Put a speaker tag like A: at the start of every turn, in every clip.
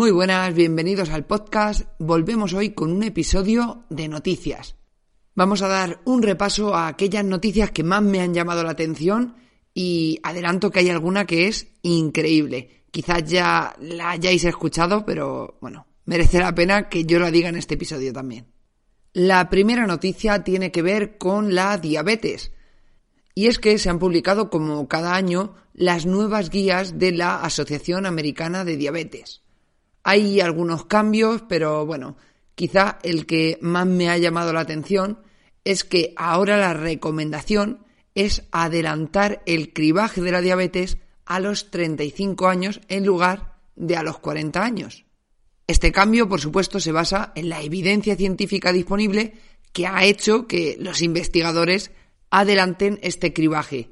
A: Muy buenas, bienvenidos al podcast. Volvemos hoy con un episodio de noticias. Vamos a dar un repaso a aquellas noticias que más me han llamado la atención y adelanto que hay alguna que es increíble. Quizás ya la hayáis escuchado, pero bueno, merece la pena que yo la diga en este episodio también. La primera noticia tiene que ver con la diabetes. Y es que se han publicado como cada año las nuevas guías de la Asociación Americana de Diabetes. Hay algunos cambios, pero bueno, quizá el que más me ha llamado la atención es que ahora la recomendación es adelantar el cribaje de la diabetes a los 35 años en lugar de a los 40 años. Este cambio, por supuesto, se basa en la evidencia científica disponible que ha hecho que los investigadores adelanten este cribaje.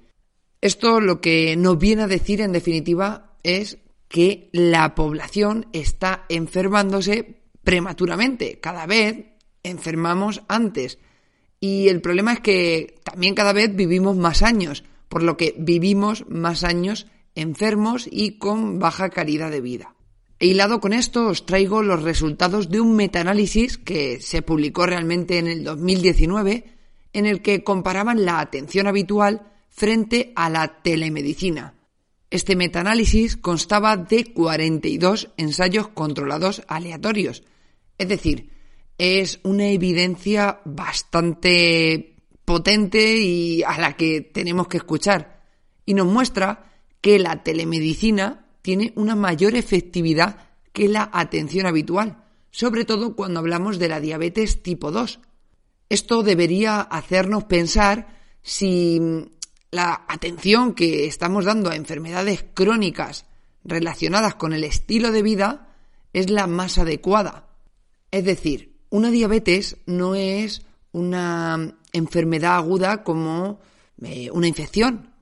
A: Esto lo que nos viene a decir, en definitiva, es que la población está enfermándose prematuramente. Cada vez enfermamos antes. Y el problema es que también cada vez vivimos más años, por lo que vivimos más años enfermos y con baja calidad de vida. E hilado con esto os traigo los resultados de un metaanálisis que se publicó realmente en el 2019 en el que comparaban la atención habitual frente a la telemedicina. Este metaanálisis constaba de 42 ensayos controlados aleatorios, es decir, es una evidencia bastante potente y a la que tenemos que escuchar, y nos muestra que la telemedicina tiene una mayor efectividad que la atención habitual, sobre todo cuando hablamos de la diabetes tipo 2. Esto debería hacernos pensar si la atención que estamos dando a enfermedades crónicas relacionadas con el estilo de vida es la más adecuada. Es decir, una diabetes no es una enfermedad aguda como eh, una infección,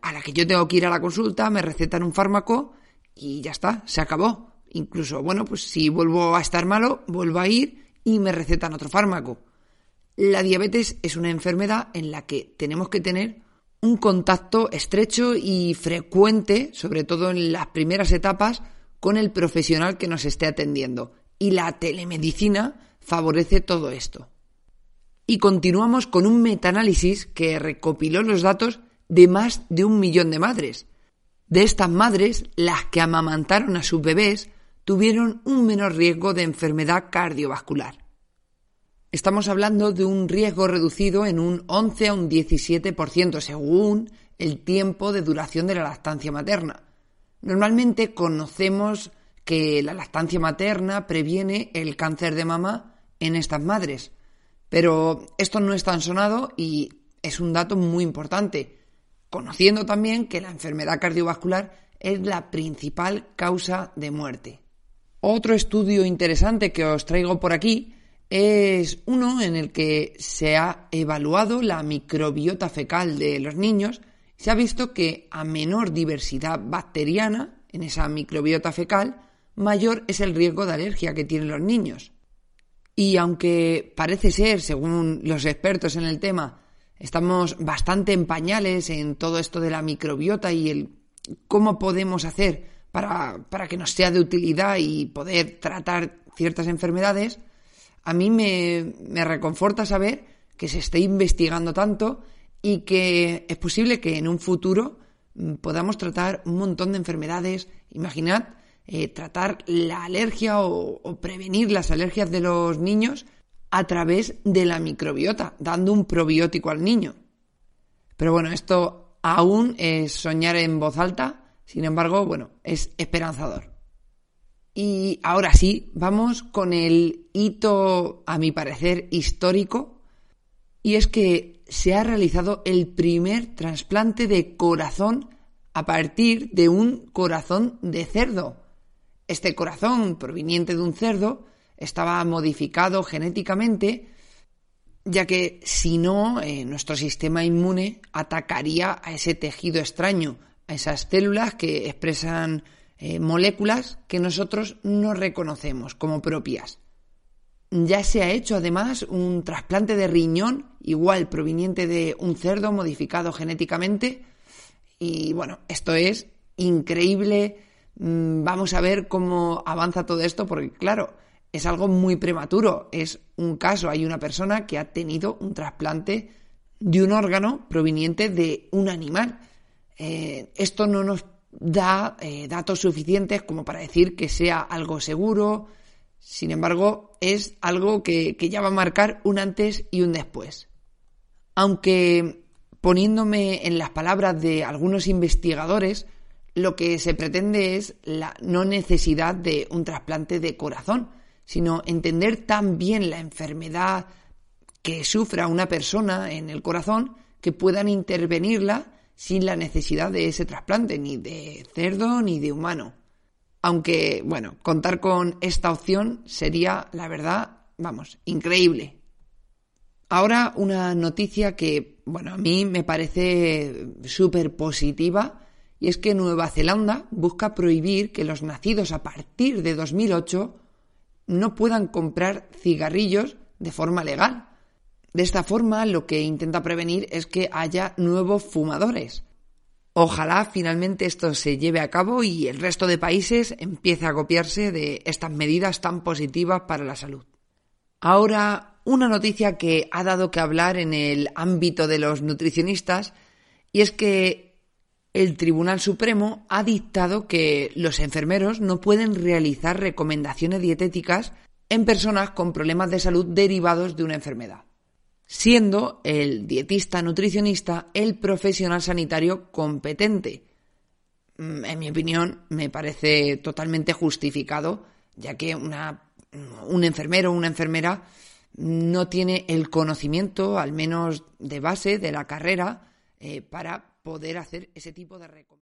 A: a la que yo tengo que ir a la consulta, me recetan un fármaco y ya está, se acabó. Incluso, bueno, pues si vuelvo a estar malo, vuelvo a ir y me recetan otro fármaco. La diabetes es una enfermedad en la que tenemos que tener un contacto estrecho y frecuente, sobre todo en las primeras etapas, con el profesional que nos esté atendiendo. Y la telemedicina favorece todo esto. Y continuamos con un metaanálisis que recopiló los datos de más de un millón de madres. De estas madres, las que amamantaron a sus bebés tuvieron un menor riesgo de enfermedad cardiovascular. Estamos hablando de un riesgo reducido en un 11 a un 17% según el tiempo de duración de la lactancia materna. Normalmente conocemos que la lactancia materna previene el cáncer de mama en estas madres, pero esto no es tan sonado y es un dato muy importante, conociendo también que la enfermedad cardiovascular es la principal causa de muerte. Otro estudio interesante que os traigo por aquí es uno en el que se ha evaluado la microbiota fecal de los niños. Se ha visto que a menor diversidad bacteriana en esa microbiota fecal, mayor es el riesgo de alergia que tienen los niños. Y aunque parece ser, según los expertos en el tema, estamos bastante en pañales en todo esto de la microbiota y el cómo podemos hacer para, para que nos sea de utilidad y poder tratar ciertas enfermedades, a mí me, reconforta saber que se esté investigando tanto y que es posible que en un futuro mm, podamos tratar un montón de enfermedades. Imaginad eh, tratar la alergia o, prevenir las alergias de los niños a través de la microbiota, dando un probiótico al niño. Pero bueno, esto aún es soñar en voz alta, sin embargo, bueno, es esperanzador. Y ahora sí, vamos con el hito, a mi parecer, histórico. Y es que se ha realizado el primer trasplante de corazón a partir de un corazón de cerdo. Este corazón proveniente de un cerdo estaba modificado genéticamente, ya que si no, eh, nuestro sistema inmune atacaría a ese tejido extraño, a esas células que expresan eh, moléculas que nosotros no reconocemos como propias. Ya se ha hecho además un trasplante de riñón, igual proveniente de un cerdo modificado genéticamente. Y bueno, esto es increíble. Mm, vamos a ver cómo avanza todo esto, porque claro, es algo muy prematuro. Es un caso, hay una persona que ha tenido un trasplante de un órgano proveniente de un animal. Eh, esto no nos da eh, datos suficientes como para decir que sea algo seguro. Sin embargo, es algo que, que ya va a marcar un antes y un después. Aunque poniéndome en las palabras de algunos investigadores, lo que se pretende es la no necesidad de un trasplante de corazón, sino entender tan bien la enfermedad que sufra una persona en el corazón que puedan intervenirla sin la necesidad de ese trasplante, ni de cerdo ni de humano. Aunque, bueno, contar con esta opción sería, la verdad, vamos, increíble. Ahora una noticia que, bueno, a mí me parece súper positiva y es que Nueva Zelanda busca prohibir que los nacidos a partir de 2008 no puedan comprar cigarrillos de forma legal. De esta forma, lo que intenta prevenir es que haya nuevos fumadores. Ojalá finalmente esto se lleve a cabo y el resto de países empiece a copiarse de estas medidas tan positivas para la salud. Ahora, una noticia que ha dado que hablar en el ámbito de los nutricionistas y es que el Tribunal Supremo ha dictado que los enfermeros no pueden realizar recomendaciones dietéticas en personas con problemas de salud derivados de una enfermedad siendo el dietista nutricionista el profesional sanitario competente. Mm, en mi opinión, me parece totalmente justificado, ya que una, un enfermero o una enfermera no tiene el conocimiento, al menos de base, de la carrera, eh, para poder hacer ese tipo de recomendaciones.